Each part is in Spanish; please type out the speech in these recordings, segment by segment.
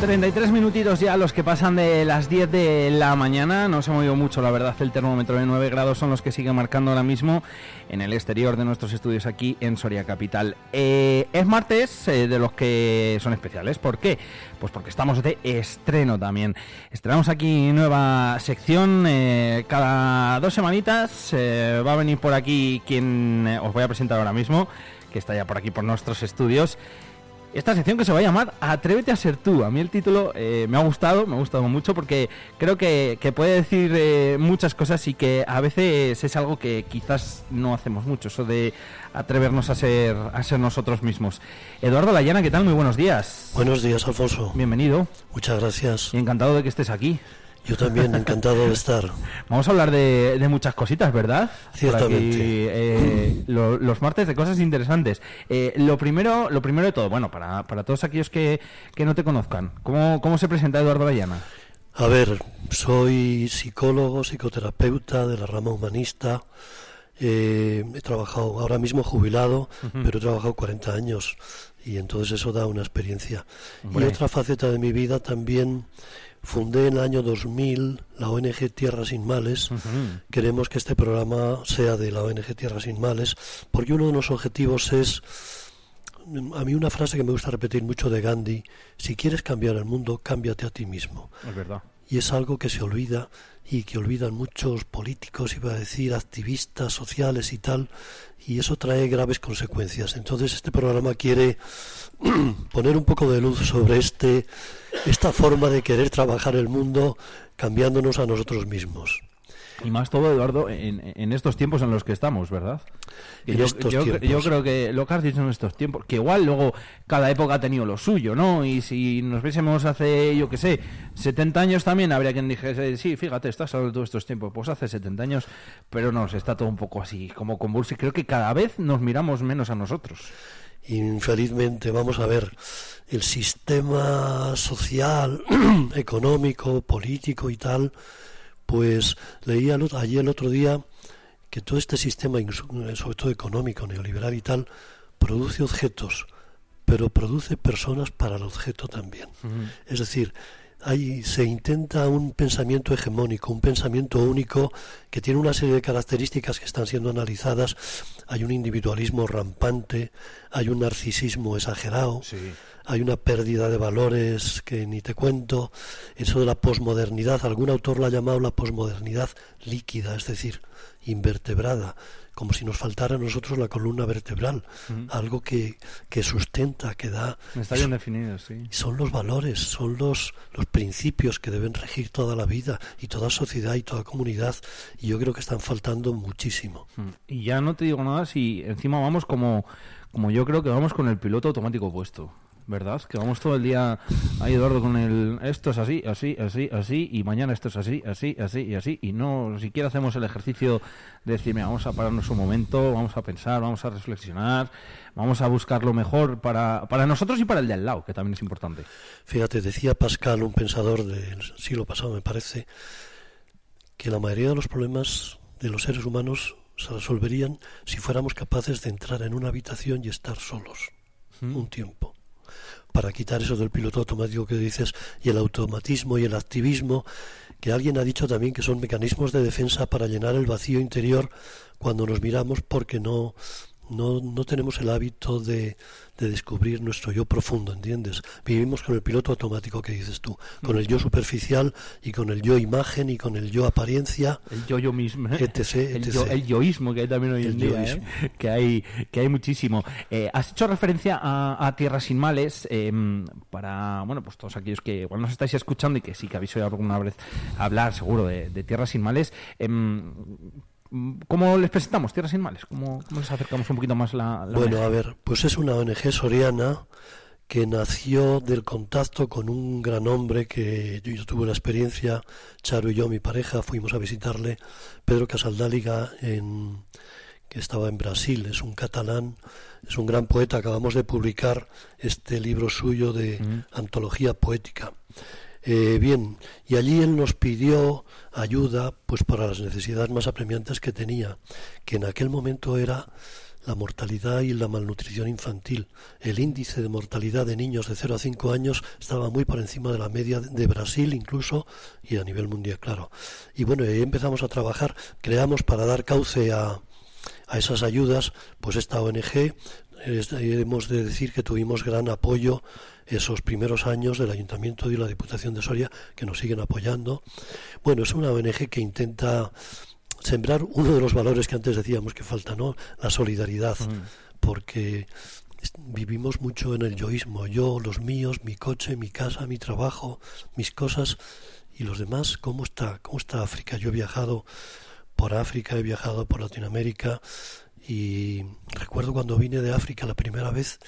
33 minutitos ya los que pasan de las 10 de la mañana. No se ha movido mucho, la verdad. El termómetro de 9 grados son los que sigue marcando ahora mismo en el exterior de nuestros estudios aquí en Soria Capital. Eh, es martes eh, de los que son especiales. ¿Por qué? Pues porque estamos de estreno también. Estrenamos aquí nueva sección. Eh, cada dos semanitas va a venir por aquí quien os voy a presentar ahora mismo, que está ya por aquí por nuestros estudios esta sección que se va a llamar Atrévete a ser tú. A mí el título eh, me ha gustado, me ha gustado mucho porque creo que, puede decir eh, muchas cosas y que a veces es algo que quizás no hacemos mucho, eso de atrevernos a ser, a ser nosotros mismos. Eduardo Layana, ¿qué tal? Muy buenos días. Buenos días, Alfonso. Bienvenido. Muchas gracias. Y encantado de que estés aquí. Yo también, encantado de estar. Vamos a hablar de, muchas cositas, ¿verdad? Ciertamente. Eh, los martes de cosas interesantes. Eh, lo primero lo primero de todo, bueno, para, para todos aquellos que, que no te conozcan, ¿cómo, ¿cómo se presenta Eduardo Vallana? A ver, soy psicólogo, psicoterapeuta de la rama humanista. Eh, he trabajado, ahora mismo jubilado, pero he trabajado 40 años y entonces eso da una experiencia. Y otra faceta de mi vida también Fundé en el año 2000 la ONG Tierra Sin Males. Queremos que este programa sea de la ONG Tierra Sin Males, porque uno de los objetivos es, a mí una frase que me gusta repetir mucho de Gandhi, si quieres cambiar el mundo, cámbiate a ti mismo. Es verdad. Y es algo que se olvida y que olvidan muchos políticos, iba a decir, activistas sociales y tal, y eso trae graves consecuencias. Entonces este programa quiere poner un poco de luz sobre este esta forma de querer trabajar el mundo cambiándonos a nosotros mismos. Y más todo, Eduardo, en, estos tiempos en los que estamos, ¿verdad? Yo, yo, creo que lo que has dicho en estos tiempos, que igual luego cada época ha tenido lo suyo, ¿no? Y si nos viésemos hace, yo qué sé, 70 años también, habría quien dijese, sí, fíjate, estás hablando de todos estos tiempos. Pues hace 70 años, pero no, está todo un poco así, como convulso. Y creo que cada vez nos miramos menos a nosotros. Infelizmente, vamos a ver, el sistema social, económico, político y tal, pues leía allí el otro día que todo este sistema, sobre todo económico, neoliberal y tal, produce objetos, pero produce personas para el objeto también. Es decir, ahí se intenta un pensamiento hegemónico, un pensamiento único que tiene una serie de características que están siendo analizadas. Hay un individualismo rampante, hay un narcisismo exagerado, hay una pérdida de valores que ni te cuento. Eso de la posmodernidad, algún autor la ha llamado la posmodernidad líquida, es decir, invertebrada como si nos faltara a nosotros la columna vertebral, algo que, que, sustenta, que da... Está bien definido, sí. Son los valores, son los, los principios que deben regir toda la vida y toda sociedad y toda comunidad, y yo creo que están faltando muchísimo. Y ya no te digo nada si encima vamos como, como yo creo que vamos con el piloto automático puesto. ¿Verdad? Que vamos todo el día ahí, Eduardo, con el esto es así, así, así, así, y mañana esto es así, así, así y así, y no siquiera hacemos el ejercicio de decirme, vamos a pararnos un momento, vamos a pensar, vamos a reflexionar, vamos a buscar lo mejor para, para nosotros y para el de al lado, que también es importante. Fíjate, decía Pascal, un pensador del siglo pasado, me parece, que la mayoría de los problemas de los seres humanos se resolverían si fuéramos capaces de entrar en una habitación y estar solos ¿Mm? un tiempo para quitar eso del piloto automático que dices y el automatismo y el activismo, que alguien ha dicho también que son mecanismos de defensa para llenar el vacío interior cuando nos miramos porque no, no, no tenemos el hábito de, de, descubrir nuestro yo profundo, ¿entiendes? Vivimos con el piloto automático que dices tú, con el yo superficial y con el yo imagen y con el yo apariencia. El yo yo mismo, ¿eh? etc, El, yoísmo que hay también hoy en día, ¿eh? que, hay, que hay muchísimo. Eh, has hecho referencia a, Tierra sin Males em, para, bueno, pues todos aquellos que igual nos estáis escuchando y que sí que habéis oído alguna vez hablar seguro de, de Tierra sin Males. ¿Cómo les presentamos Tierras Sin Males? ¿Cómo, les acercamos un poquito más la, Bueno, a ver, pues es una ONG soriana que nació del contacto con un gran hombre que yo, tuve la experiencia, Charo y yo, mi pareja, fuimos a visitarle, Pedro Casaldáliga, en, que estaba en Brasil, es un catalán, es un gran poeta, acabamos de publicar este libro suyo de antología poética. Eh, bien, y allí él nos pidió ayuda pues para las necesidades más apremiantes que tenía, que en aquel momento era la mortalidad y la malnutrición infantil. El índice de mortalidad de niños de 0 a 5 años estaba muy por encima de la media de Brasil incluso y a nivel mundial, claro. Y bueno, ahí empezamos a trabajar, creamos para dar cauce a, a esas ayudas, pues esta ONG, hemos de decir que tuvimos gran apoyo esos primeros años del Ayuntamiento y la Diputación de Soria, que nos siguen apoyando. Bueno, es una ONG que intenta sembrar uno de los valores que antes decíamos que falta, ¿no? La solidaridad, porque vivimos mucho en el yoísmo, yo, los míos, mi coche, mi casa, mi trabajo, mis cosas y los demás, ¿cómo está? ¿Cómo está África? Yo he viajado por África, he viajado por Latinoamérica y recuerdo cuando vine de África la primera vez,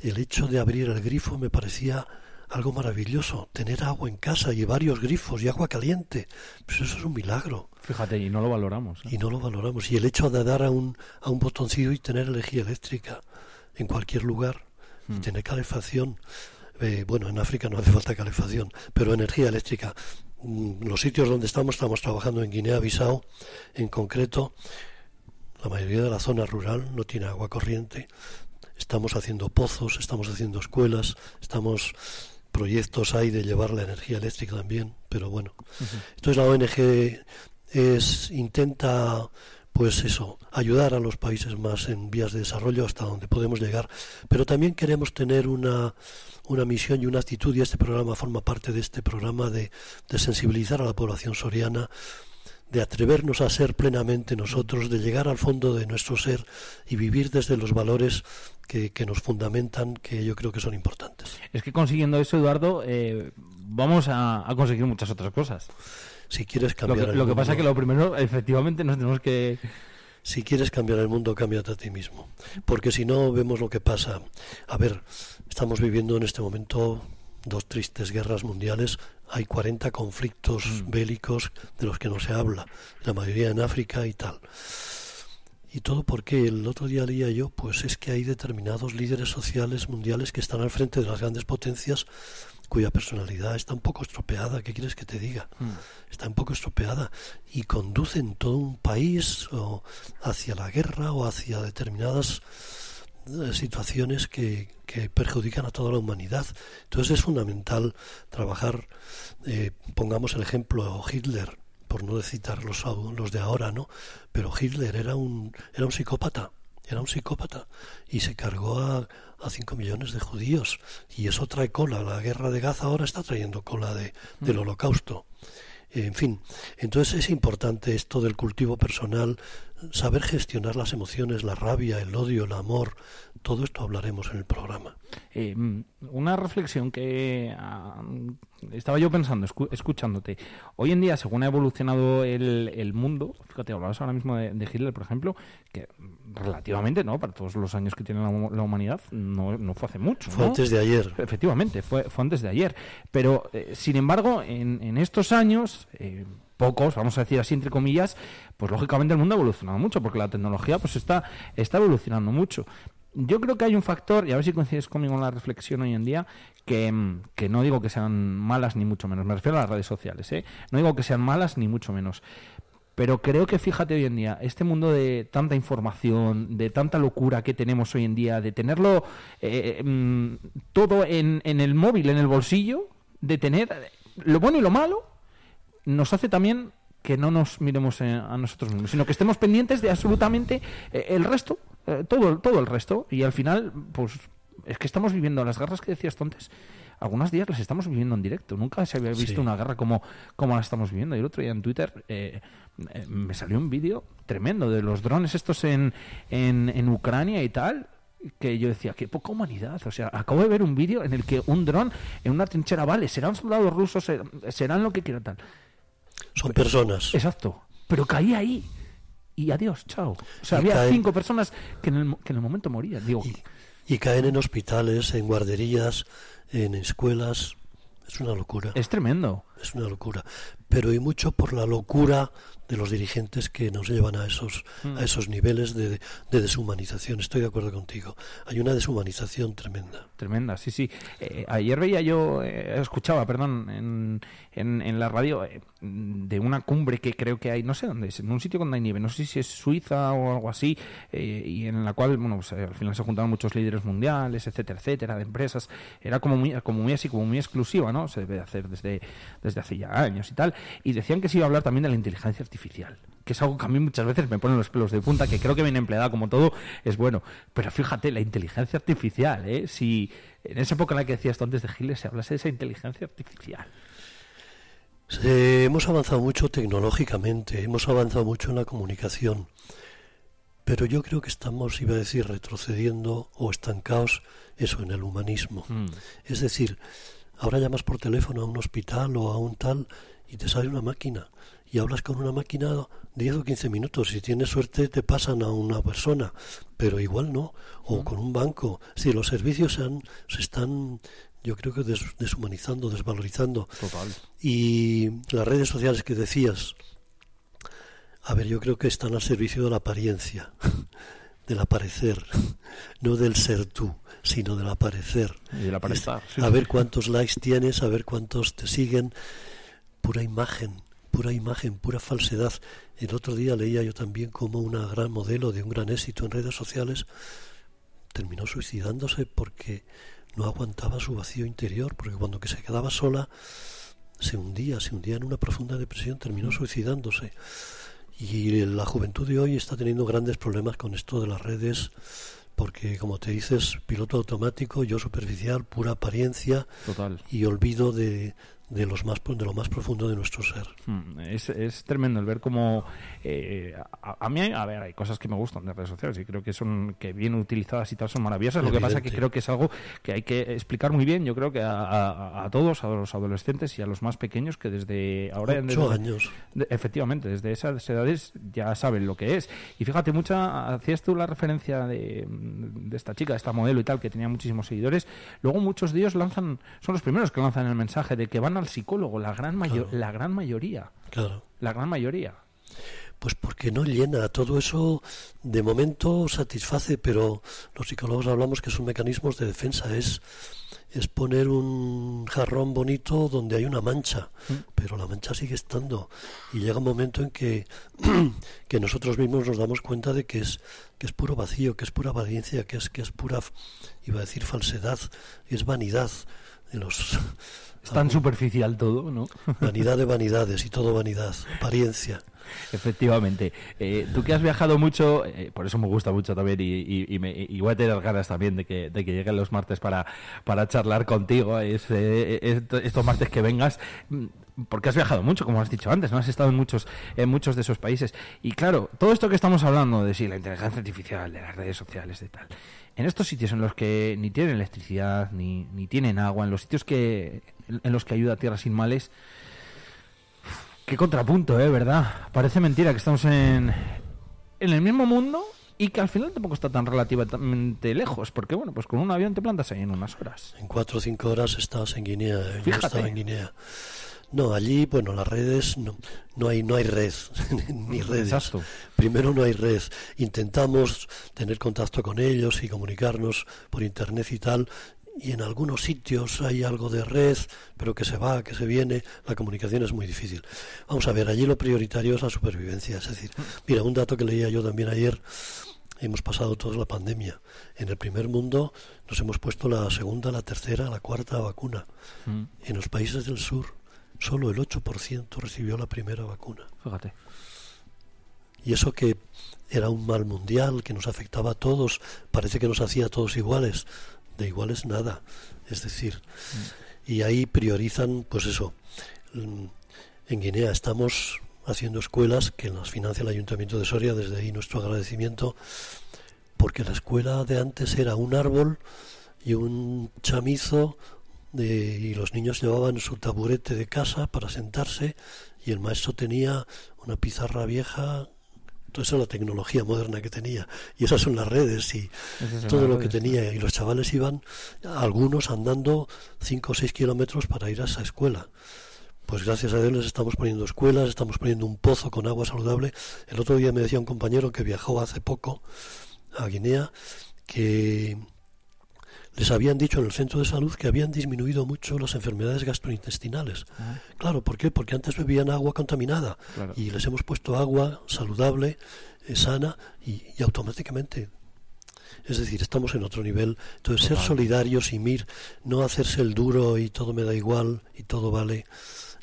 el hecho de abrir el grifo me parecía algo maravilloso, tener agua en casa y varios grifos y agua caliente, pues eso es un milagro. Fíjate, y no lo valoramos. ¿eh? Y no lo valoramos. Y el hecho de dar a un, a un botoncillo y tener energía eléctrica en cualquier lugar, y hmm. tener calefacción, eh, bueno, en África no hace falta calefacción, pero energía eléctrica. Mm, los sitios donde estamos, estamos trabajando en Guinea-Bissau, en concreto, la mayoría de la zona rural no tiene agua corriente. Estamos haciendo pozos, estamos haciendo escuelas, estamos proyectos hay de llevar la energía eléctrica también, pero bueno. Entonces la ONG es intenta pues eso, ayudar a los países más en vías de desarrollo hasta donde podemos llegar, pero también queremos tener una, una misión y una actitud, y este programa forma parte de este programa de, de sensibilizar a la población soriana, de atrevernos a ser plenamente nosotros, de llegar al fondo de nuestro ser y vivir desde los valores que, nos fundamentan, que yo creo que son importantes. Es que consiguiendo eso, Eduardo, eh, vamos a, conseguir muchas otras cosas. Si quieres cambiar lo que, lo que pasa es que lo primero, efectivamente, nos tenemos que... Si quieres cambiar el mundo, cámbiate a ti mismo. Porque si no, vemos lo que pasa. A ver, estamos viviendo en este momento dos tristes guerras mundiales, hay 40 conflictos mm. bélicos de los que no se habla, la mayoría en África y tal. Y todo porque el otro día leía yo, pues es que hay determinados líderes sociales mundiales que están al frente de las grandes potencias cuya personalidad está un poco estropeada, ¿qué quieres que te diga? Hmm. Está un poco estropeada y conducen todo un país o hacia la guerra o hacia determinadas situaciones que, que, perjudican a toda la humanidad. Entonces es fundamental trabajar, eh, pongamos el ejemplo Hitler, por no citar los, los de ahora, ¿no? Pero Hitler era un, era un psicópata, era un psicópata y se cargó a, a 5 millones de judíos y eso trae cola. La guerra de Gaza ahora está trayendo cola de, del mm. holocausto. En fin, entonces es importante esto del cultivo personal, saber gestionar las emociones, la rabia, el odio, el amor, todo esto hablaremos en el programa. Eh, mm, una reflexión que ah, estaba yo pensando, escuchándote. Hoy en día, según ha evolucionado el, mundo, fíjate, hablabas ahora mismo de, Hitler, por ejemplo, que relativamente, ¿no? Para todos los años que tiene la, humanidad, no, no, fue hace mucho. Fue antes de ayer. Efectivamente, fue, fue antes de ayer. Pero, eh, sin embargo, en, en estos años... Eh, pocos, vamos a decir así entre comillas, pues lógicamente el mundo ha evolucionado mucho, porque la tecnología pues está, está evolucionando mucho yo creo que hay un factor, y a ver si coincides conmigo en la reflexión hoy en día, que, no digo que sean malas ni mucho menos, me refiero a las redes sociales, ¿eh? no digo que sean malas ni mucho menos, pero creo que fíjate hoy en día, este mundo de tanta información, de tanta locura que tenemos hoy en día, de tenerlo eh, mm, todo en, en el móvil, en el bolsillo, de tener lo bueno y lo malo, nos hace también que no nos miremos eh, a nosotros mismos, sino que estemos pendientes de absolutamente eh, el resto, eh, todo, todo el resto. Y al final, pues es que estamos viviendo las guerras que decías tú antes. Algunos días las estamos viviendo en directo. Nunca se había visto una guerra como, como la estamos viviendo. Y el otro día en Twitter me salió un vídeo tremendo de los drones estos en, en, en Ucrania y tal que yo decía, qué poca humanidad. O sea, acabo de ver un vídeo en el que un dron en una trinchera, vale, serán soldados rusos, serán lo que quieran tal. Son personas. Exacto. Pero caí ahí. Y adiós, chao. O sea, había cinco personas que en, el, que en el momento morían. Digo, y caen en hospitales, en guarderías, en escuelas. Es una locura. Es tremendo. Es una locura. Pero hay mucho por la locura de los dirigentes que nos llevan a esos, a Mm. esos niveles de, de deshumanización. Estoy de acuerdo contigo. Hay una deshumanización tremenda. Tremenda, sí, sí. Eh, ayer veía yo, eh, escuchaba, perdón, en, en, en la radio eh, de una cumbre que creo que hay, no sé dónde es, en un sitio donde hay nieve, no sé si es Suiza o algo así, y en la cual, bueno, pues, al final se juntaron muchos líderes mundiales, etcétera, etcétera, de empresas. Era como muy, como muy así, como muy exclusiva, ¿no? Se debe hacer desde, desde hace ya años y tal. Y decían que se iba a hablar también de la inteligencia artificial que es algo que a mí muchas veces me pone los pelos de punta, que creo que bien empleada como todo es bueno. Pero fíjate, la inteligencia artificial, ¿eh? Si en esa época en la que decías tú antes de Giles se hablase de esa inteligencia artificial. Se- hemos avanzado mucho tecnológicamente, hemos avanzado mucho en la comunicación, pero yo creo que estamos, iba a decir, retrocediendo o estancados, eso, en el humanismo. Mm. Es decir, ahora llamas por teléfono a un hospital o a un tal y te sale una máquina y hablas con una máquina 10 o 15 minutos. Si tienes suerte te pasan a una persona, pero igual no. O con un banco. Si los servicios se, han- se están, yo creo que des- deshumanizando, desvalorizando. Total. Y las redes sociales que decías, a ver, yo creo que están al servicio de la apariencia, del aparecer, no del ser tú, sino del aparecer. Y del sí, a ver cuántos likes tienes, a ver cuántos te siguen. Pura imagen, pura imagen, pura falsedad. El otro día leía yo también como una gran modelo de un gran éxito en redes sociales terminó suicidándose porque no aguantaba su vacío interior, porque cuando que se quedaba sola se hundía, se hundía en una profunda depresión, terminó suicidándose. Y la juventud de hoy está teniendo grandes problemas con esto de las redes, porque como te dices, piloto automático, yo superficial, pura apariencia Total. y olvido de, de los más de lo más profundo de nuestro ser. Mm, Es, es tremendo el ver cómo eh, a, a mí a ver hay cosas que me gustan de redes sociales y creo que son que bien utilizadas y tal son maravillosas lo que pasa que Evidente. creo que es algo que hay que explicar muy bien yo creo que a, a- a todos a los adolescentes y a los más pequeños que desde ahora Ocho desde- años. de- efectivamente, desde esas edades ya saben lo que es. Y fíjate, mucha hacías tú la referencia de, de esta chica, de esta modelo y tal, que tenía muchísimos seguidores. Luego muchos de ellos lanzan, son los primeros que lanzan el mensaje de que van al psicólogo, la gran, mayo- Claro. la gran mayoría. Claro. La gran mayoría. Pues porque no llena, todo eso de momento satisface, pero los psicólogos hablamos que son mecanismos de defensa, es, es poner un jarrón bonito donde hay una mancha, pero la mancha sigue estando y llega un momento en que, que nosotros mismos nos damos cuenta de que es, que es puro vacío, que es pura apariencia, que es, que es pura, iba a decir falsedad, es vanidad de los... Es tan superficial todo, ¿no? Vanidad de vanidades y todo vanidad, apariencia. Efectivamente. Eh, tú que has viajado mucho, eh, por eso me gusta mucho también y, y- y me- y voy a tener ganas también de que, de que lleguen los martes para, para charlar contigo, es, eh, est- estos martes que vengas, mm, porque has viajado mucho, como has dicho antes, ¿no? Has estado en muchos, en muchos de esos países. Y claro, todo esto que estamos hablando de sí, la inteligencia artificial, de las redes sociales, de tal, en estos sitios en los que ni tienen electricidad, ni, ni tienen agua, en los sitios que, en los que ayuda a Tierra sin males, Qué contrapunto, ¿eh? ¿Verdad? Parece mentira que estamos en, en el mismo mundo y que al final tampoco está tan relativamente lejos, porque bueno, pues con un avión te plantas ahí en unas horas. En cuatro o cinco horas estás en Guinea. eh, Yo Fíjate. estaba en Guinea. No, allí, bueno, las redes, no, no hay, no hay red, ni redes. Exacto. Primero no hay red. Intentamos tener contacto con ellos y comunicarnos por internet y tal. Y en algunos sitios hay algo de red, pero que se va, que se viene. La comunicación es muy difícil. Vamos a ver, allí lo prioritario es la supervivencia. Es decir, mira, un dato que leía yo también ayer, hemos pasado toda la pandemia. En el primer mundo nos hemos puesto la segunda, la tercera, la cuarta vacuna. Mm, En los países del sur, solo el 8% recibió la primera vacuna. fíjate. Y eso que era un mal mundial que nos afectaba a todos, parece que nos hacía a todos iguales. De iguales nada. Es decir, y ahí priorizan, pues eso. mm, En Guinea estamos haciendo escuelas que las financia el Ayuntamiento de Soria, desde ahí nuestro agradecimiento, porque la escuela de antes era un árbol y un chamizo de- y los niños llevaban su taburete de casa para sentarse y el maestro tenía una pizarra vieja toda esa es la tecnología moderna que tenía. Y esas son las redes y Esas todo lo que tenía. Y los chavales iban, algunos andando 5 o 6 kilómetros para ir a esa escuela. Pues gracias a Dios les estamos poniendo escuelas, estamos poniendo un pozo con agua saludable. El otro día me decía un compañero que viajó hace poco a Guinea que les habían dicho en el centro de salud que habían disminuido mucho las enfermedades gastrointestinales. Ah, Claro, ¿por qué? Porque antes bebían agua contaminada claro. y les hemos puesto agua saludable, eh, sana y, y automáticamente. Es decir, estamos en otro nivel. Entonces, ser solidarios y mir, no hacerse el duro y todo me da igual y todo vale.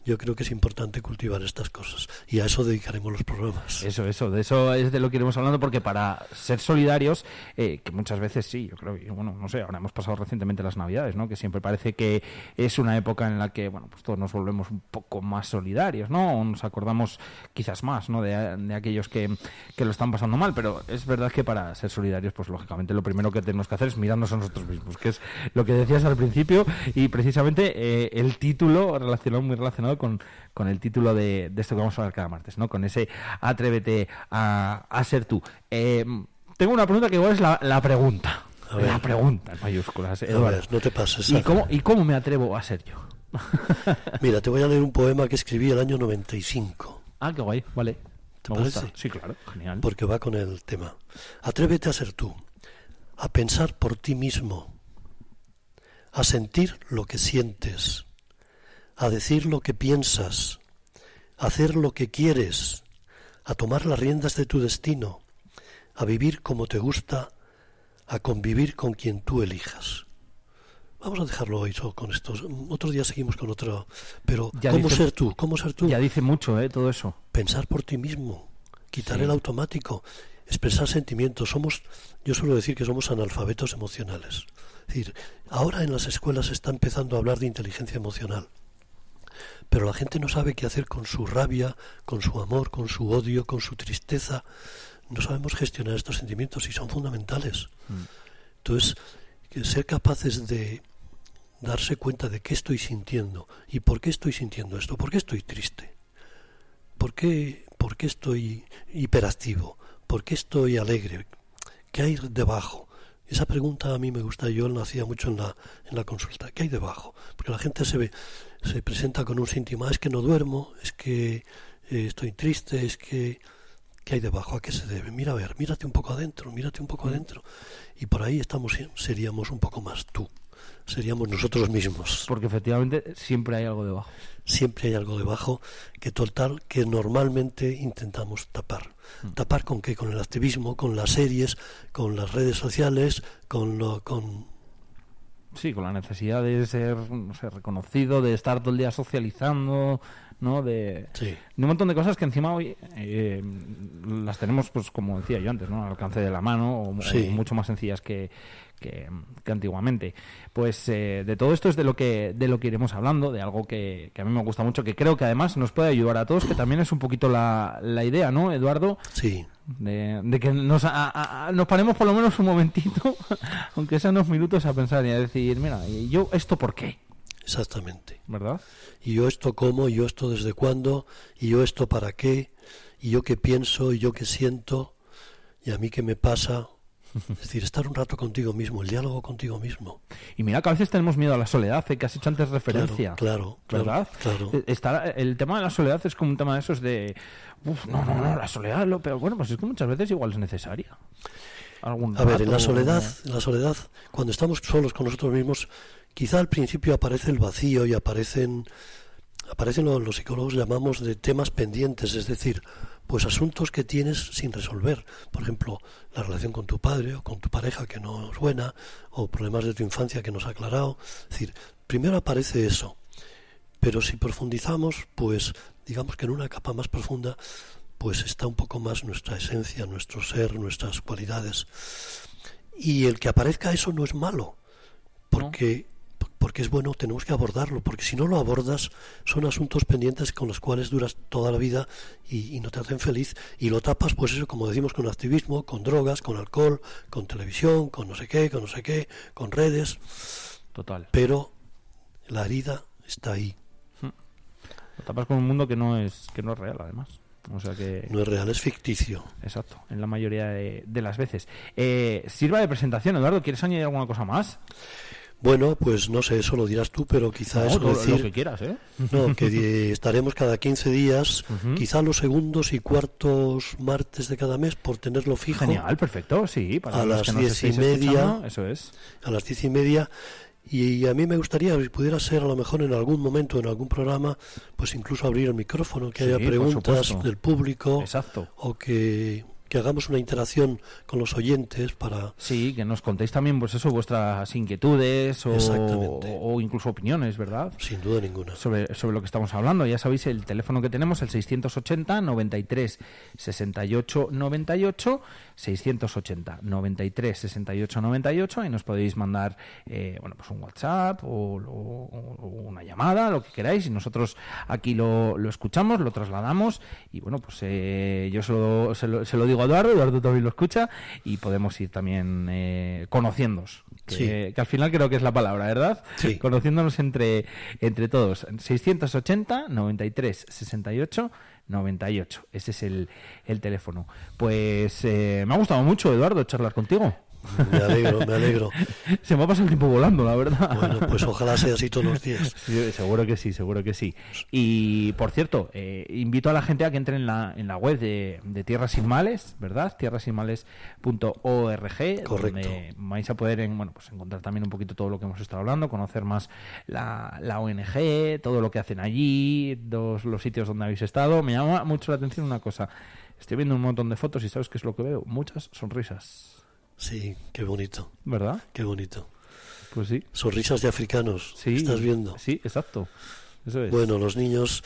Yo creo que es importante cultivar estas cosas y a eso dedicaremos los programas. Eso, eso, de eso es de lo que iremos hablando, porque para ser solidarios, eh, que muchas veces sí, yo creo, bueno, no sé, ahora hemos pasado recientemente las Navidades, ¿no? Que siempre parece que es una época en la que, bueno, pues todos nos volvemos un poco más solidarios, ¿no? O nos acordamos quizás más, ¿no? De, de aquellos que, que lo están pasando mal, pero es verdad que para ser solidarios, pues lógicamente lo primero que tenemos que hacer es mirarnos a nosotros mismos, que es lo que decías al principio, y precisamente eh, el título relacionado, muy relacionado con, con el título de, de esto que vamos a hablar cada martes, ¿no? Con ese atrévete a, a ser tú. Eh, tengo una pregunta que igual es la, la pregunta. A ver. La pregunta en mayúsculas, A Eduardo. ver, no te pases. ¿Y cómo, ¿Y cómo me atrevo a ser yo? Mira, te voy a leer un poema que escribí el año 95. Ah, qué guay, vale. ¿Te Me gusta. Sí, claro, genial. porque va con el tema. Atrévete a ser tú, a pensar por ti mismo, a sentir lo que sientes, a decir lo que piensas, a hacer lo que quieres, a tomar las riendas de tu destino, a vivir como te gusta, a convivir con quien tú elijas. Vamos a dejarlo hoy solo con estos. Otro día seguimos con otro. Pero, Ya ¿cómo dice- ser tú? ¿Cómo ser tú? Ya dice mucho, ¿eh? Todo eso. pensar por ti mismo, quitar Sí. el automático, expresar sentimientos. Somos, yo suelo decir que somos analfabetos emocionales. Es decir, ahora en las escuelas se está empezando a hablar de inteligencia emocional, pero la gente no sabe qué hacer con su rabia, con su amor, con su odio, con su tristeza. No sabemos gestionar estos sentimientos y son fundamentales. Mm. Entonces, ser capaces de darse cuenta de qué estoy sintiendo y por qué estoy sintiendo esto, por qué estoy triste, por qué, por qué estoy hiperactivo, por qué estoy alegre, qué hay debajo. Esa pregunta a mí me gusta, yo la hacía mucho en la, en la consulta, ¿qué hay debajo? Porque la gente se ve, se presenta con un síntoma, es que no duermo, es que eh, estoy triste, es que ¿qué hay debajo? ¿A qué se debe? Mira a ver, mírate un poco adentro, mírate un poco adentro. Y por ahí estamos, seríamos un poco más tú, seríamos nosotros mismos. Porque efectivamente siempre hay algo debajo. Siempre hay algo debajo que total, que normalmente intentamos tapar. ¿Tapar con qué? Con el activismo, con las series, con las redes sociales, con lo, con Sí, con la necesidad de ser, no sé, reconocido, de estar todo el día socializando, ¿no? De, sí, de un montón de cosas que encima hoy eh, las tenemos, pues como decía yo antes, ¿no? Al alcance de la mano o, Sí. o mucho más sencillas que, que, que antiguamente. Pues eh, de todo esto es de lo que de lo que iremos hablando, de algo que, que a mí me gusta mucho, que creo que además nos puede ayudar a todos, que también es un poquito la, la idea, ¿no, Eduardo? sí, De, de que nos, a- nos paremos por lo menos un momentito, aunque sean unos minutos, a pensar y a decir, mira, ¿y yo esto por qué? exactamente. ¿Verdad? Y yo esto cómo, y yo esto desde cuándo, y yo esto para qué, y yo qué pienso, y yo qué siento, y a mí qué me pasa. Es decir, estar un rato contigo mismo, el diálogo contigo mismo. Y mira que a veces tenemos miedo a la soledad, ¿eh? que has hecho antes referencia. claro, claro, ¿Verdad? claro. Está, el tema de la soledad es como un tema de esos de. Uf, no, no, no, la soledad lo peor. Bueno, pues es que muchas veces igual es necesaria. Algún A ver, en la soledad, en la soledad, cuando estamos solos con nosotros mismos, quizá al principio aparece el vacío y aparecen, aparecen lo los psicólogos llamamos de temas pendientes, es decir, pues asuntos que tienes sin resolver. Por ejemplo, la relación con tu padre o con tu pareja que no es buena, o problemas de tu infancia que nos ha aclarado. Es decir, primero aparece eso, pero si profundizamos, pues digamos que en una capa más profunda, pues está un poco más nuestra esencia, nuestro ser, nuestras cualidades. Y el que aparezca eso no es malo, porque, porque es bueno, tenemos que abordarlo, porque si no lo abordas son asuntos pendientes con los cuales duras toda la vida y, y no te hacen feliz y lo tapas, pues eso, como decimos, con activismo, con drogas, con alcohol, con televisión, con no sé qué, con no sé qué, con redes, Total. pero la herida está ahí. Lo tapas con un mundo que no es, que no es real, además. O sea que... No es real, es ficticio. Exacto, en la mayoría de, de las veces. Eh, sirva de presentación, Eduardo, ¿quieres añadir alguna cosa más? Bueno, pues no sé, eso lo dirás tú, pero quizá No, lo, decir... lo que quieras, ¿eh? No, que estaremos cada 15 días, quizá los segundos y cuartos martes de cada mes, por tenerlo fijo, Genial, perfecto, sí. Para A las que diez y media. Eso es. a las diez y media. Y a mí me gustaría, si pudiera ser a lo mejor en algún momento, en algún programa, pues incluso abrir el micrófono, que Sí, haya preguntas del público Exacto. o que, que hagamos una interacción con los oyentes para... Sí, que nos contéis también, pues eso, vuestras inquietudes o, o incluso opiniones, ¿verdad? Sin duda ninguna. sobre, sobre lo que estamos hablando. Ya sabéis el teléfono que tenemos, el 680 93 68 98, 680 93 68 98, ahí nos podéis mandar eh, bueno, pues un WhatsApp o, o- o una llamada, lo que queráis, y nosotros aquí lo, lo escuchamos, lo trasladamos, y bueno, pues eh, yo se lo, se, lo, se lo digo a Eduardo, Eduardo también lo escucha, y podemos ir también eh, conociéndonos, que, Sí. que al final creo que es la palabra, ¿verdad? Sí. conociéndonos entre, entre todos. 680 93 68 98. Ese es el, el teléfono. Pues eh, me ha gustado mucho, Eduardo, charlar contigo. Me alegro, me alegro. Se me ha pasado el tiempo volando, la verdad. Bueno, pues ojalá sea así todos los días. Sí, seguro que sí, seguro que sí. Y por cierto, eh, invito a la gente a que entre en la, en la web de, de Tierras Sin Males, ¿verdad? tierrasinmales.org, donde vais a poder en- bueno, pues encontrar también un poquito todo lo que hemos estado hablando, conocer más la, la ONG, todo lo que hacen allí, los sitios donde habéis estado. Me llama mucho la atención una cosa. Estoy viendo un montón de fotos y ¿sabes qué es lo que veo? Muchas sonrisas, Sí, qué bonito, ¿verdad? qué bonito. Pues sí. Sonrisas de africanos, Sí. ¿estás viendo? Sí, exacto. Eso es. Bueno, los niños,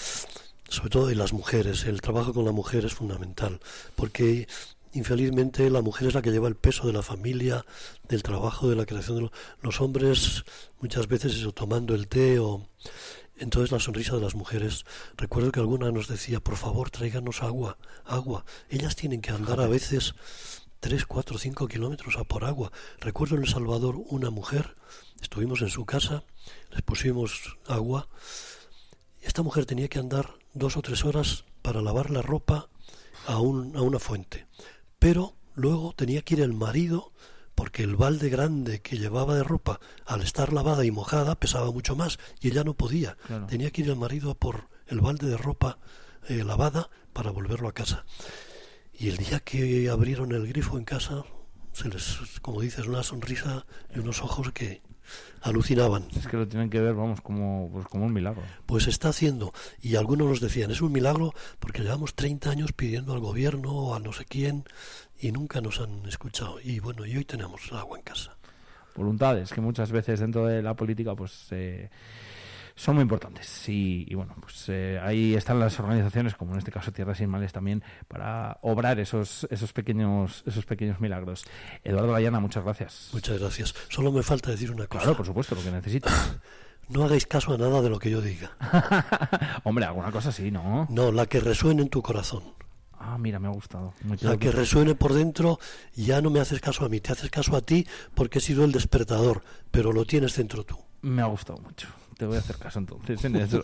sobre todo y las mujeres, el trabajo con la mujer es fundamental, porque infelizmente la mujer es la que lleva el peso de la familia, del trabajo, de la creación de lo- los hombres, muchas veces eso, tomando el té o... Entonces la sonrisa de las mujeres, recuerdo que alguna nos decía, por favor, tráiganos agua, agua. Ellas tienen que andar a veces tres, cuatro, cinco kilómetros a por agua. Recuerdo en El Salvador una mujer, estuvimos en su casa, les pusimos agua, esta mujer tenía que andar dos o tres horas para lavar la ropa a, un- a una fuente. Pero luego tenía que ir el marido porque el balde grande que llevaba de ropa, al estar lavada y mojada, pesaba mucho más y ella no podía. Claro. Tenía que ir el marido a por el balde de ropa eh, lavada para volverlo a casa. Y el día que abrieron el grifo en casa, se les, como dices, una sonrisa y unos ojos que alucinaban. Es que lo tienen que ver, vamos, como, pues como un milagro. Pues está haciendo. Y algunos nos decían, es un milagro porque llevamos 30 años pidiendo al gobierno o a no sé quién y nunca nos han escuchado. Y bueno, y hoy tenemos agua en casa. Voluntades que muchas veces dentro de la política, pues eh, son muy importantes. Y, y bueno, pues eh, ahí están las organizaciones, como en este caso Tierras Sin Males también, para obrar esos, esos pequeños, esos pequeños milagros. Eduardo Layana, muchas gracias. Muchas gracias. Solo me falta decir una cosa. Claro, por supuesto, lo que necesitas. No hagáis caso a nada de lo que yo diga. Hombre, alguna cosa sí, ¿no? No, la que resuene en tu corazón. Ah, mira, me ha gustado. Me La que resuene por dentro, ya no me haces caso a mí, te haces caso a ti porque he sido el despertador, pero lo tienes dentro tú. Me ha gustado mucho. Te voy a hacer caso entonces en eso.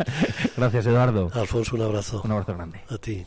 Gracias, Eduardo. Alfonso, un abrazo. Un abrazo grande. A ti.